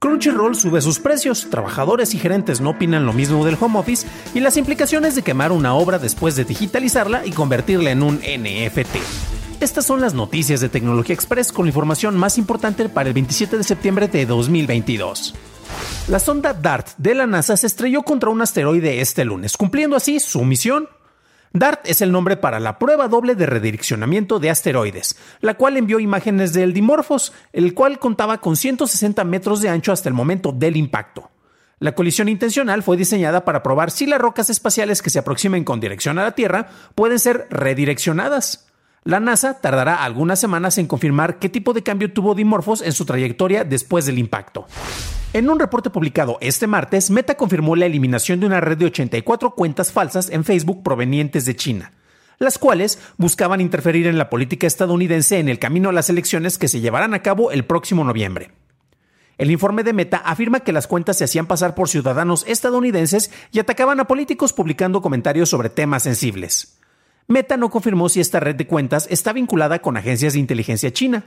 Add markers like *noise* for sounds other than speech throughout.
Crunchyroll sube sus precios, trabajadores y gerentes no opinan lo mismo del home office y las implicaciones de quemar una obra después de digitalizarla y convertirla en un NFT. Estas son las noticias de Tecnología Express con la información más importante para el 27 de septiembre de 2022. La sonda DART de la NASA se estrelló contra un asteroide este lunes, cumpliendo así su misión. DART es el nombre para la prueba doble de redireccionamiento de asteroides, la cual envió imágenes del Dimorphos, el cual contaba con 160 metros de ancho hasta el momento del impacto. La colisión intencional fue diseñada para probar si las rocas espaciales que se aproximen con dirección a la Tierra pueden ser redireccionadas. La NASA tardará algunas semanas en confirmar qué tipo de cambio tuvo Dimorphos en su trayectoria después del impacto. En un reporte publicado este martes, Meta confirmó la eliminación de una red de 84 cuentas falsas en Facebook provenientes de China, las cuales buscaban interferir en la política estadounidense en el camino a las elecciones que se llevarán a cabo el próximo noviembre. El informe de Meta afirma que las cuentas se hacían pasar por ciudadanos estadounidenses y atacaban a políticos publicando comentarios sobre temas sensibles. Meta no confirmó si esta red de cuentas está vinculada con agencias de inteligencia china.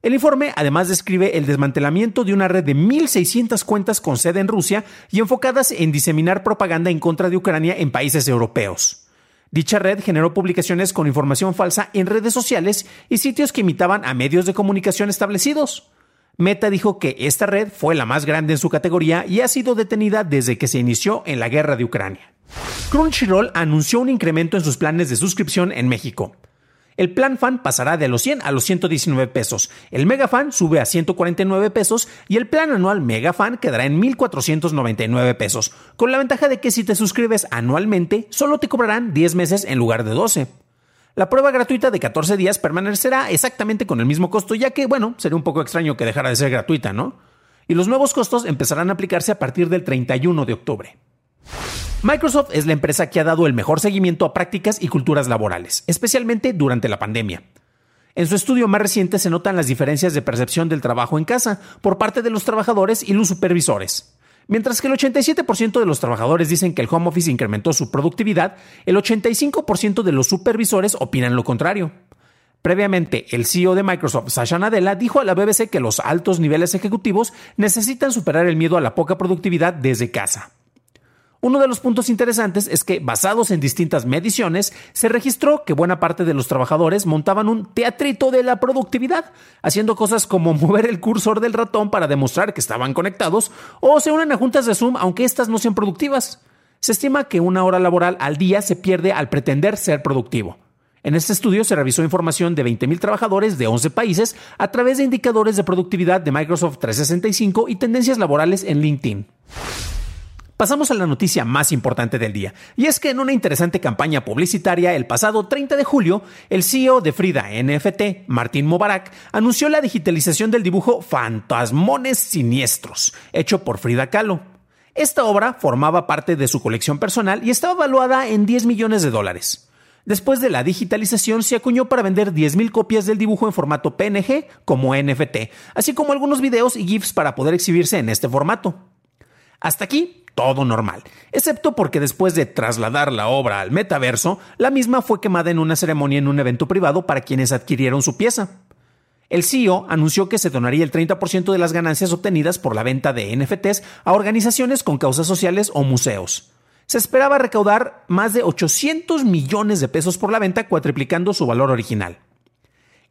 El informe además describe el desmantelamiento de una red de 1.600 cuentas con sede en Rusia y enfocadas en diseminar propaganda en contra de Ucrania en países europeos. Dicha red generó publicaciones con información falsa en redes sociales y sitios que imitaban a medios de comunicación establecidos. Meta dijo que esta red fue la más grande en su categoría y ha sido detenida desde que se inició en la guerra de Ucrania. Crunchyroll anunció un incremento en sus planes de suscripción en México. El plan fan pasará de los 100 a los 119 pesos, el mega fan sube a 149 pesos y el plan anual mega fan quedará en 1499 pesos, con la ventaja de que si te suscribes anualmente solo te cobrarán 10 meses en lugar de 12. La prueba gratuita de 14 días permanecerá exactamente con el mismo costo, ya que, bueno, sería un poco extraño que dejara de ser gratuita, ¿no? Y los nuevos costos empezarán a aplicarse a partir del 31 de octubre. Microsoft es la empresa que ha dado el mejor seguimiento a prácticas y culturas laborales, especialmente durante la pandemia. En su estudio más reciente se notan las diferencias de percepción del trabajo en casa por parte de los trabajadores y los supervisores. Mientras que el 87% de los trabajadores dicen que el home office incrementó su productividad, el 85% de los supervisores opinan lo contrario. Previamente, el CEO de Microsoft, Sasha Nadella, dijo a la BBC que los altos niveles ejecutivos necesitan superar el miedo a la poca productividad desde casa. Uno de los puntos interesantes es que, basados en distintas mediciones, se registró que buena parte de los trabajadores montaban un teatrito de la productividad, haciendo cosas como *laughs* mover el cursor del ratón para demostrar que estaban conectados, o se unen a juntas de Zoom aunque éstas no sean productivas. Se estima que una hora laboral al día se pierde al pretender ser productivo. En este estudio se revisó información de 20.000 trabajadores de 11 países a través de indicadores de productividad de Microsoft 365 y tendencias laborales en LinkedIn. Pasamos a la noticia más importante del día, y es que en una interesante campaña publicitaria el pasado 30 de julio, el CEO de Frida NFT, Martín Mobarak, anunció la digitalización del dibujo Fantasmones Siniestros, hecho por Frida Kahlo. Esta obra formaba parte de su colección personal y estaba valuada en 10 millones de dólares. Después de la digitalización se acuñó para vender 10.000 copias del dibujo en formato PNG como NFT, así como algunos videos y GIFs para poder exhibirse en este formato. Hasta aquí todo normal, excepto porque después de trasladar la obra al metaverso, la misma fue quemada en una ceremonia en un evento privado para quienes adquirieron su pieza. El CEO anunció que se donaría el 30% de las ganancias obtenidas por la venta de NFTs a organizaciones con causas sociales o museos. Se esperaba recaudar más de 800 millones de pesos por la venta, cuatriplicando su valor original.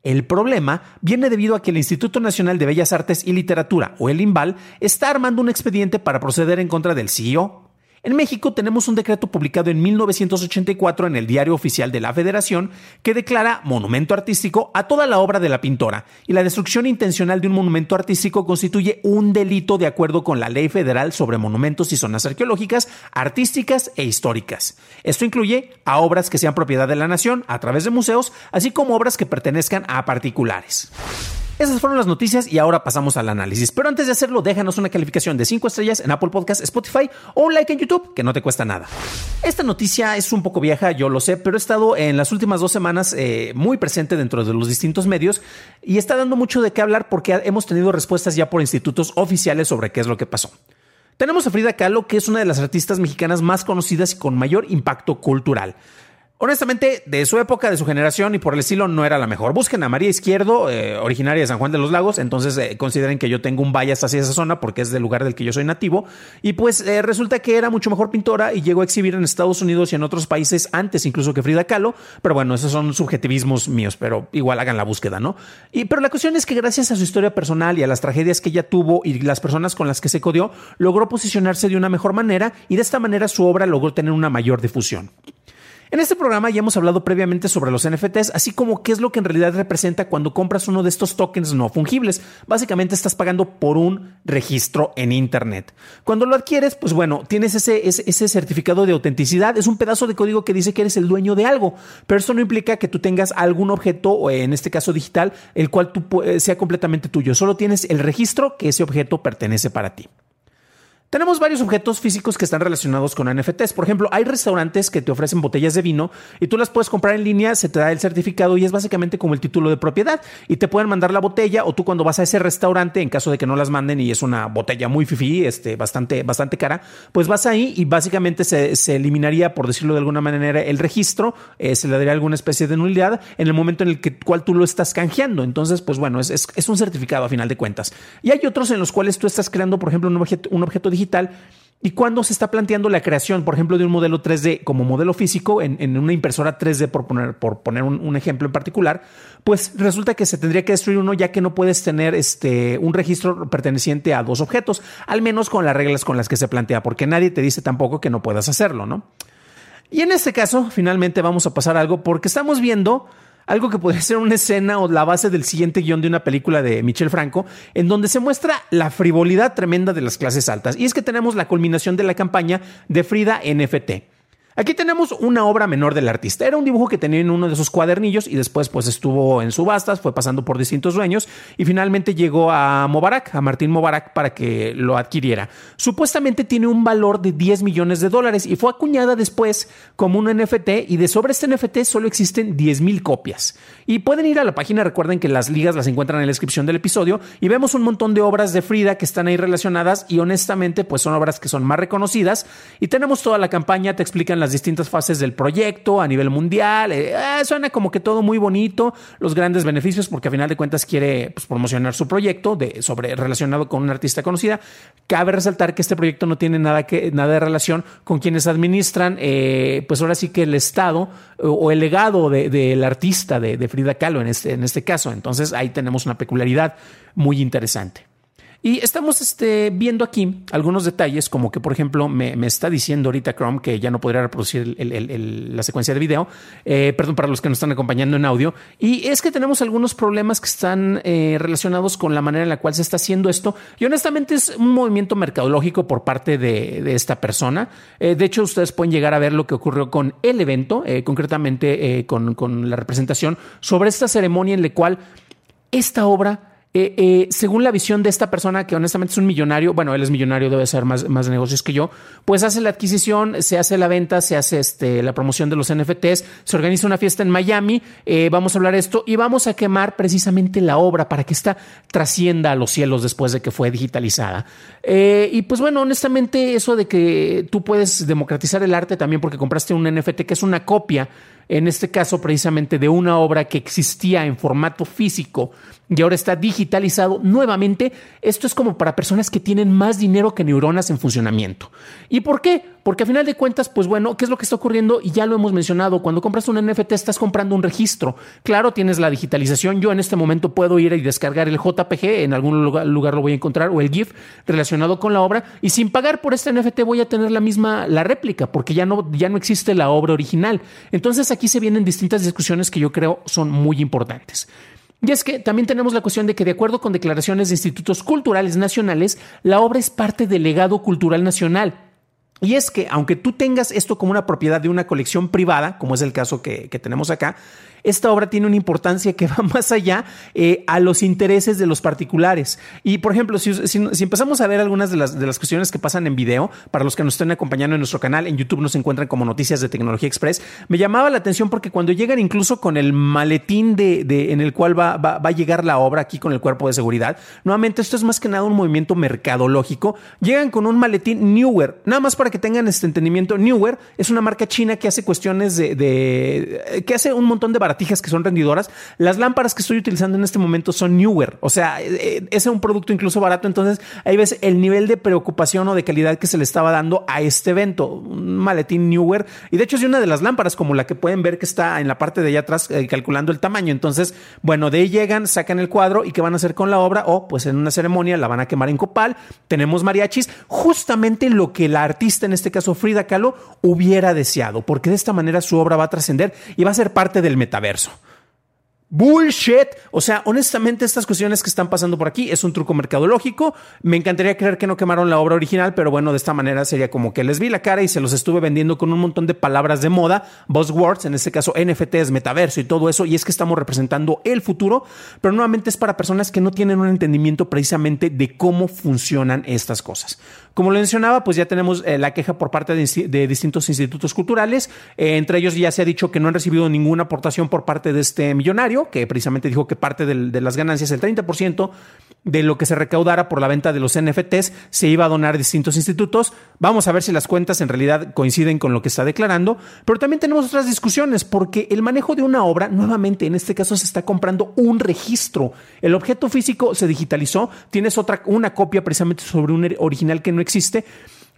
El problema viene debido a que el Instituto Nacional de Bellas Artes y Literatura, o el INVAL, está armando un expediente para proceder en contra del CEO. En México tenemos un decreto publicado en 1984 en el Diario Oficial de la Federación que declara monumento artístico a toda la obra de la pintora y la destrucción intencional de un monumento artístico constituye un delito de acuerdo con la Ley Federal sobre Monumentos y Zonas Arqueológicas, Artísticas e Históricas. Esto incluye a obras que sean propiedad de la nación a través de museos, así como obras que pertenezcan a particulares. Esas fueron las noticias y ahora pasamos al análisis. Pero antes de hacerlo, déjanos una calificación de 5 estrellas en Apple Podcast, Spotify o un like en YouTube, que no te cuesta nada. Esta noticia es un poco vieja, yo lo sé, pero he estado en las últimas dos semanas eh, muy presente dentro de los distintos medios y está dando mucho de qué hablar porque hemos tenido respuestas ya por institutos oficiales sobre qué es lo que pasó. Tenemos a Frida Kahlo, que es una de las artistas mexicanas más conocidas y con mayor impacto cultural. Honestamente, de su época, de su generación y por el estilo no era la mejor. Busquen a María Izquierdo, eh, originaria de San Juan de los Lagos, entonces eh, consideren que yo tengo un bias hacia esa zona porque es del lugar del que yo soy nativo. Y pues eh, resulta que era mucho mejor pintora y llegó a exhibir en Estados Unidos y en otros países antes incluso que Frida Kahlo. Pero bueno, esos son subjetivismos míos, pero igual hagan la búsqueda, ¿no? Y pero la cuestión es que gracias a su historia personal y a las tragedias que ella tuvo y las personas con las que se codió, logró posicionarse de una mejor manera y de esta manera su obra logró tener una mayor difusión. En este programa ya hemos hablado previamente sobre los NFTs, así como qué es lo que en realidad representa cuando compras uno de estos tokens no fungibles. Básicamente estás pagando por un registro en Internet. Cuando lo adquieres, pues bueno, tienes ese, ese, certificado de autenticidad. Es un pedazo de código que dice que eres el dueño de algo, pero eso no implica que tú tengas algún objeto, en este caso digital, el cual sea completamente tuyo. Solo tienes el registro que ese objeto pertenece para ti. Tenemos varios objetos físicos que están relacionados con NFTs. Por ejemplo, hay restaurantes que te ofrecen botellas de vino y tú las puedes comprar en línea, se te da el certificado y es básicamente como el título de propiedad. Y te pueden mandar la botella o tú cuando vas a ese restaurante, en caso de que no las manden y es una botella muy fifi, este, bastante, bastante cara, pues vas ahí y básicamente se, eliminaría, por decirlo de alguna manera, el registro, eh, se le daría alguna especie de nulidad en el momento en el que, cual tú lo estás canjeando. Entonces, pues bueno, es, es, un certificado a final de cuentas. Y hay otros en los cuales tú estás creando, por ejemplo, un objeto, un objeto digital y cuando se está planteando la creación, por ejemplo, de un modelo 3D como modelo físico en, una impresora 3D, por poner, un, ejemplo en particular, pues resulta que se tendría que destruir uno ya que no puedes tener este, un registro perteneciente a dos objetos, al menos con las reglas con las que se plantea, porque nadie te dice tampoco que no puedas hacerlo, ¿no? Y en este caso, finalmente vamos a pasar algo porque estamos viendo algo que podría *laughs* ser una escena o la base del siguiente guion de una película de Michel Franco, en donde se muestra la frivolidad tremenda de las clases altas. Y es que tenemos la culminación de la campaña de Frida NFT. Aquí tenemos una obra menor del artista. Era un dibujo que tenía en uno de sus cuadernillos y después pues estuvo en subastas, fue pasando por distintos dueños y finalmente llegó a Mobarak, a Martín Mobarak para que lo adquiriera. Supuestamente tiene un valor de 10 millones de dólares y fue acuñada después como un NFT y de sobre este NFT solo existen 10 mil copias. Y pueden ir a la página, recuerden que las ligas las encuentran en la descripción del episodio y vemos un montón de obras de Frida que están ahí relacionadas y honestamente pues son obras que son más reconocidas y tenemos toda la campaña, te explican las distintas fases del proyecto a nivel mundial. Eh, eh, suena como que todo muy bonito, los grandes beneficios, porque a final de cuentas quiere pues, promocionar su proyecto de, sobre, relacionado con una artista conocida. Cabe resaltar que este proyecto no tiene nada, que, nada de relación con quienes administran, eh, pues ahora sí que el Estado o, el legado del artista de, Frida Kahlo en este, en este caso. Entonces ahí tenemos una peculiaridad muy interesante. Y estamos este, viendo aquí algunos detalles, como que, por ejemplo, me, está diciendo ahorita Chrome que ya no podría reproducir la secuencia de video. Eh, perdón para los que nos están acompañando en audio. Y es que tenemos algunos problemas que están eh, relacionados con la manera en la cual se está haciendo esto. Y honestamente es un movimiento mercadológico por parte de, esta persona. Eh, de hecho, ustedes pueden llegar a ver lo que ocurrió con el evento, concretamente con, con la representación sobre esta ceremonia en la cual esta obra eh, eh, según la visión de esta persona, que honestamente es un millonario, bueno, él es millonario, debe ser más, más negocios que yo, pues hace la adquisición, se hace la venta, se hace este, la promoción de los NFTs, se organiza una fiesta en Miami, eh, vamos a hablar de esto y vamos a quemar precisamente la obra para que esta trascienda a los cielos después de que fue digitalizada. y pues bueno, honestamente, eso de que tú puedes democratizar el arte también porque compraste un NFT que es una copia en este caso precisamente de una obra que existía en formato físico y ahora está digitalizado nuevamente, esto es como para personas que tienen más dinero que neuronas en funcionamiento. ¿Y por qué? Porque a final de cuentas, pues bueno, ¿qué es lo que está ocurriendo? Y ya lo hemos mencionado, cuando compras un NFT estás comprando un registro. Claro, tienes la digitalización, yo en este momento puedo ir y descargar el JPG, en algún lugar, lugar lo voy a encontrar, o el GIF relacionado con la obra, y sin pagar por este NFT voy a tener la misma, la réplica, porque ya no, ya no existe la obra original. Entonces aquí se vienen distintas discusiones que yo creo son muy importantes. Y es que también tenemos la cuestión de que, de acuerdo con declaraciones de institutos culturales nacionales, la obra es parte del legado cultural nacional. Y es que, aunque tú tengas esto como una propiedad de una colección privada, como es el caso que, que tenemos acá, esta obra tiene una importancia que *laughs* va más allá eh, a los intereses de los particulares. Y, por ejemplo, si, empezamos a ver algunas de las, de las cuestiones que pasan en video, para los que nos estén acompañando en nuestro canal, en YouTube nos encuentran como Noticias de Tecnología Express, me llamaba la atención porque cuando llegan incluso con el maletín de, en el cual va, va, a llegar la obra aquí con el cuerpo de seguridad, nuevamente esto es más que nada un movimiento mercadológico, llegan con un maletín Newer, nada más para que tengan este entendimiento, Newer es una marca china que hace cuestiones de, que hace un montón de baratijas que son rendidoras. Las lámparas que estoy utilizando en este momento son Newer, o sea, eh, eh, es un producto incluso barato. Entonces, ahí ves el nivel de preocupación o de calidad que se le estaba dando a este evento. Un maletín Newer. Y de hecho, es una de las lámparas, como la que pueden ver que está en la parte de allá atrás eh, calculando el tamaño. Entonces, bueno, de ahí llegan, sacan el cuadro y qué van a hacer con la obra. O, pues en una ceremonia la van a quemar en copal. Tenemos mariachis, justamente lo que la artista, en este caso Frida Kahlo, hubiera deseado, porque de esta manera su obra va a trascender y va a ser parte del metaverso verso. Bullshit. O sea, honestamente, estas cuestiones que están pasando por aquí es un truco mercadológico. Me encantaría creer que no quemaron la obra original, pero bueno, de esta manera sería como que les vi la cara y se los estuve vendiendo con un montón de palabras de moda, buzzwords, en este caso NFTs, metaverso y todo eso. Y es que estamos representando el futuro, pero nuevamente es para personas que no tienen un entendimiento precisamente de cómo funcionan estas cosas. Como lo mencionaba, pues ya tenemos eh, la queja por parte de, distintos institutos culturales. Eh, entre ellos ya se ha dicho que no han recibido ninguna aportación por parte de este millonario, que precisamente dijo que parte de las ganancias, el 30%, de lo que se recaudara por la venta de los NFTs se iba a donar a distintos institutos. Vamos a ver si las cuentas en realidad coinciden con lo que está declarando, pero también tenemos otras discusiones porque el manejo de una obra, nuevamente en este caso se está comprando un registro. El objeto físico se digitalizó, tienes otra una copia precisamente sobre un original que no existe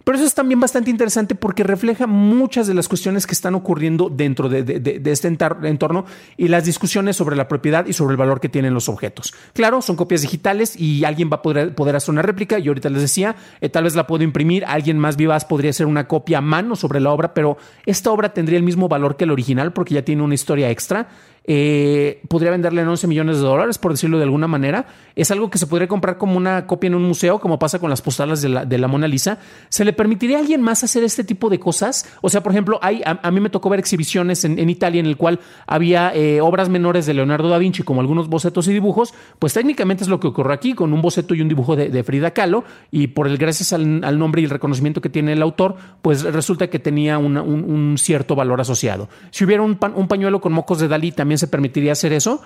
pero eso es también bastante interesante porque refleja muchas de las cuestiones que están ocurriendo dentro de, este entorno y las discusiones sobre la propiedad y sobre el valor que tienen los objetos. Claro, son copias digitales y alguien va a poder, hacer una réplica. Yo ahorita les decía, eh, tal vez la puedo imprimir, alguien más vivaz podría hacer una copia a mano sobre la obra, pero esta obra tendría el mismo valor que el original porque ya tiene una historia extra eh, podría venderle en 11 millones de dólares, por decirlo de alguna manera. Es algo que se podría comprar como una copia en un museo, como pasa con las postales de la, Mona Lisa. ¿Se le permitiría a alguien más hacer este tipo de cosas? O sea, por ejemplo, hay, a, mí me tocó ver exhibiciones en, Italia en el cual había eh, obras menores de Leonardo da Vinci, como algunos bocetos y dibujos. Pues técnicamente es lo que ocurre aquí, con un boceto y un dibujo de, Frida Kahlo, y por el gracias al, nombre y el reconocimiento que tiene el autor, pues resulta que tenía un, cierto valor asociado. Si hubiera un, un pañuelo con mocos de Dalí, también se permitiría hacer eso.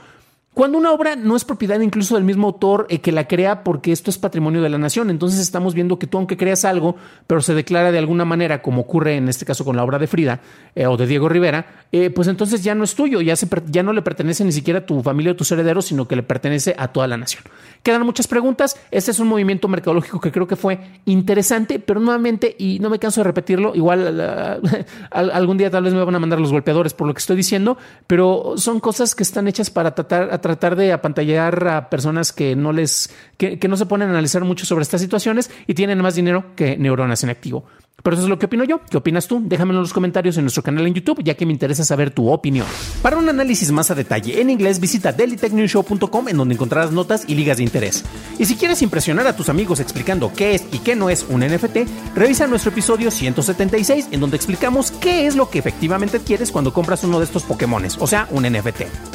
Cuando una obra no es propiedad incluso del mismo autor eh, que la crea porque esto es patrimonio de la nación, entonces estamos viendo que tú aunque creas algo, pero se declara de alguna manera, como ocurre en este caso con la obra de Frida eh, o de Diego Rivera, eh, pues entonces ya no es tuyo, ya, se, ya no le pertenece ni siquiera a tu familia o tus herederos, sino que le pertenece a toda la nación. Quedan muchas preguntas, este es un movimiento mercadológico que creo que fue interesante, pero nuevamente, y no me canso de repetirlo, igual *laughs* algún día tal vez me van a mandar los golpeadores por lo que estoy diciendo, pero son cosas que están hechas para tratar tratar de apantallar a personas que no les, que, no se ponen a analizar mucho sobre estas situaciones y tienen más dinero que neuronas en activo. Pero eso es lo que opino yo. ¿Qué opinas tú? Déjamelo en los comentarios en nuestro canal en YouTube, ya que me interesa saber tu opinión. Para un análisis más a detalle en inglés, visita dailytechnewshow.com en donde encontrarás notas y ligas de interés. Y si quieres impresionar a tus amigos explicando qué es y qué no es un NFT, revisa nuestro episodio 176 en donde explicamos qué es lo que efectivamente quieres cuando compras uno de estos Pokémones, o sea, un NFT.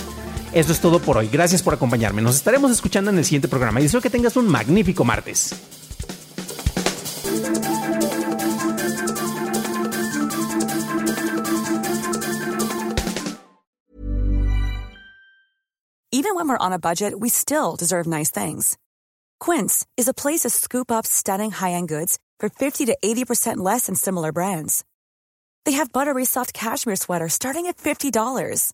Eso es todo por hoy. Gracias por acompañarme. Nos estaremos escuchando en el siguiente programa y deseo que tengas un magnífico martes. Even when we're on a budget, we still deserve nice things. Quince is a place to scoop up stunning high-end goods for 50 to 80% less than similar brands. They have buttery soft cashmere sweaters starting at $50,